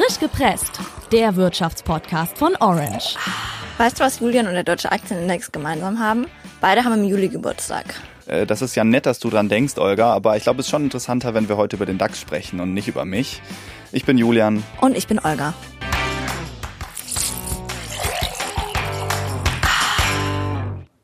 Frisch gepresst, der Wirtschaftspodcast von Orange. Weißt du, was Julian und der Deutsche Aktienindex gemeinsam haben? Beide haben im Juli Geburtstag. Äh, Das ist ja nett, dass du dran denkst, Olga, aber ich glaube, es ist schon interessanter, wenn wir heute über den DAX sprechen und nicht über mich. Ich bin Julian. Und ich bin Olga.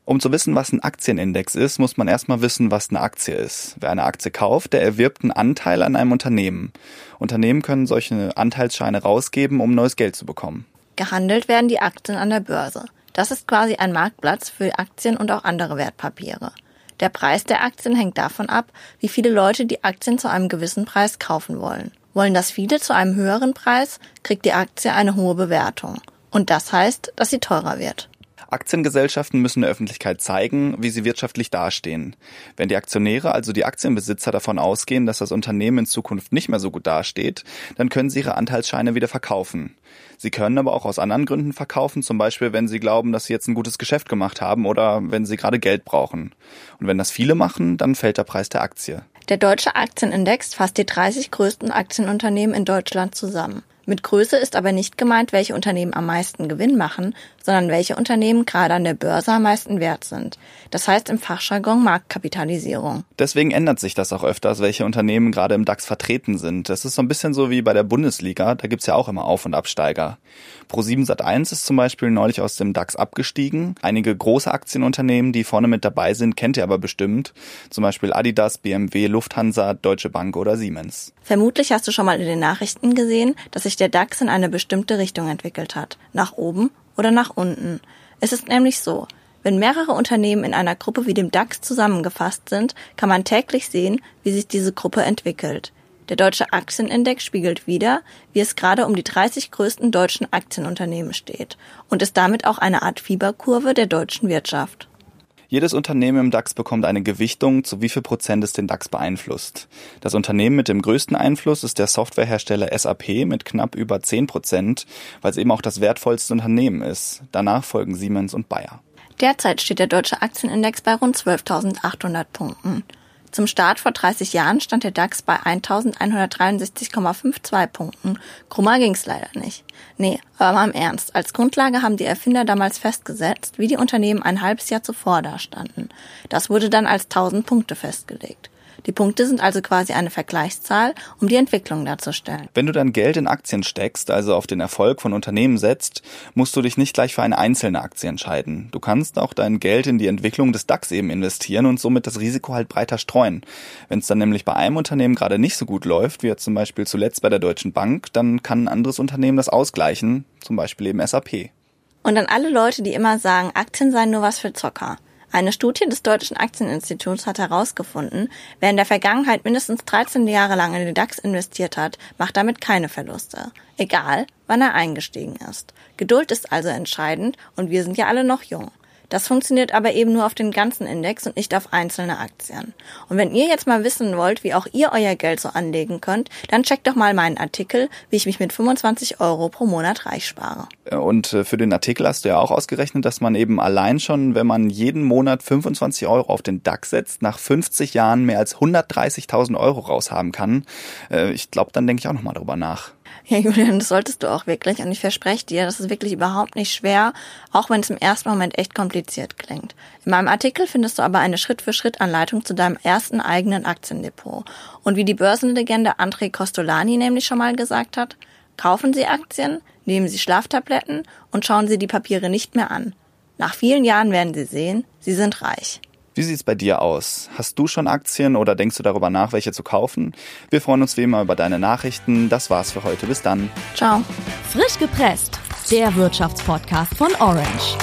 Um zu wissen, was ein Aktienindex ist, muss man erstmal wissen, was eine Aktie ist. Wer eine Aktie kauft, der erwirbt einen Anteil an einem Unternehmen. Unternehmen können solche Anteilsscheine rausgeben, um neues Geld zu bekommen. Gehandelt werden die Aktien an der Börse. Das ist quasi ein Marktplatz für Aktien und auch andere Wertpapiere. Der Preis der Aktien hängt davon ab, wie viele Leute die Aktien zu einem gewissen Preis kaufen wollen. Wollen das viele zu einem höheren Preis, kriegt die Aktie eine hohe Bewertung. Und das heißt, dass sie teurer wird. Aktiengesellschaften müssen der Öffentlichkeit zeigen, wie sie wirtschaftlich dastehen. Wenn die Aktionäre, also die Aktienbesitzer, davon ausgehen, dass das Unternehmen in Zukunft nicht mehr so gut dasteht, dann können sie ihre Anteilsscheine wieder verkaufen. Sie können aber auch aus anderen Gründen verkaufen, zum Beispiel wenn sie glauben, dass sie jetzt ein gutes Geschäft gemacht haben oder wenn sie gerade Geld brauchen. Und wenn das viele machen, dann fällt der Preis der Aktie. Der deutsche Aktienindex fasst die 30 größten Aktienunternehmen in Deutschland zusammen. Mit Größe ist aber nicht gemeint, welche Unternehmen am meisten Gewinn machen, sondern welche Unternehmen gerade an der Börse am meisten wert sind. Das heißt im Fachjargon Marktkapitalisierung. Deswegen ändert sich das auch öfters, welche Unternehmen gerade im DAX vertreten sind. Das ist so ein bisschen so wie bei der Bundesliga, da gibt's ja auch immer Auf- und Absteiger. Pro7 Sat1 ist zum Beispiel neulich aus dem DAX abgestiegen. Einige große Aktienunternehmen, die vorne mit dabei sind, kennt ihr aber bestimmt. Zum Beispiel Adidas, BMW, Lufthansa, Deutsche Bank oder Siemens. Vermutlich hast du schon mal in den Nachrichten gesehen, dass sich der DAX in eine bestimmte Richtung entwickelt hat. Nach oben oder nach unten. Es ist nämlich so, wenn mehrere Unternehmen in einer Gruppe wie dem DAX zusammengefasst sind, kann man täglich sehen, wie sich diese Gruppe entwickelt. Der deutsche Aktienindex spiegelt wider, wie es gerade um die 30 größten deutschen Aktienunternehmen steht und ist damit auch eine Art Fieberkurve der deutschen Wirtschaft. Jedes Unternehmen im DAX bekommt eine Gewichtung, zu wie viel Prozent es den DAX beeinflusst. Das Unternehmen mit dem größten Einfluss ist der Softwarehersteller SAP mit knapp über 10 Prozent, weil es eben auch das wertvollste Unternehmen ist. Danach folgen Siemens und Bayer. Derzeit steht der deutsche Aktienindex bei rund 12.800 Punkten. Zum Start vor 30 Jahren stand der DAX bei 1163,52 Punkten. Krummer ging's leider nicht. Nee, aber mal im Ernst. Als Grundlage haben die Erfinder damals festgesetzt, wie die Unternehmen ein halbes Jahr zuvor dastanden. Das wurde dann als 1000 Punkte festgelegt. Die Punkte sind also quasi eine Vergleichszahl, um die Entwicklung darzustellen. Wenn du dein Geld in Aktien steckst, also auf den Erfolg von Unternehmen setzt, musst du dich nicht gleich für eine einzelne Aktie entscheiden. Du kannst auch dein Geld in die Entwicklung des DAX eben investieren und somit das Risiko halt breiter streuen. Wenn es dann nämlich bei einem Unternehmen gerade nicht so gut läuft, wie jetzt zum Beispiel zuletzt bei der Deutschen Bank, dann kann ein anderes Unternehmen das ausgleichen, zum Beispiel eben SAP. Und an alle Leute, die immer sagen, Aktien seien nur was für Zocker. Eine Studie des Deutschen Aktieninstituts hat herausgefunden, wer in der Vergangenheit mindestens 13 Jahre lang in den DAX investiert hat, macht damit keine Verluste. Egal, wann er eingestiegen ist. Geduld ist also entscheidend und wir sind ja alle noch jung. Das funktioniert aber eben nur auf den ganzen Index und nicht auf einzelne Aktien. Und wenn ihr jetzt mal wissen wollt, wie auch ihr euer Geld so anlegen könnt, dann checkt doch mal meinen Artikel, wie ich mich mit 25 Euro pro Monat reich spare. Und äh, für den Artikel hast du ja auch ausgerechnet, dass man eben allein schon, wenn man jeden Monat 25 Euro auf den DAX setzt, nach 50 Jahren mehr als 130.000 Euro raushaben kann. Äh, Ich glaube, dann denke ich auch nochmal drüber nach. Ja, Julian, das solltest du auch wirklich. Und ich verspreche dir, das ist wirklich überhaupt nicht schwer, auch wenn es im ersten Moment echt kompliziert klingt. In meinem Artikel findest du aber eine Schritt-für-Schritt-Anleitung zu deinem ersten eigenen Aktiendepot. Und wie die Börsenlegende André Costolani nämlich schon mal gesagt hat, kaufen Sie Aktien, nehmen Sie Schlaftabletten und schauen Sie die Papiere nicht mehr an. Nach vielen Jahren werden Sie sehen, Sie sind reich. Wie sieht's bei dir aus? Hast du schon Aktien oder denkst du darüber nach, welche zu kaufen? Wir freuen uns wie immer über deine Nachrichten. Das war's für heute. Bis dann. Ciao. Frisch gepresst, der Wirtschaftspodcast von Orange.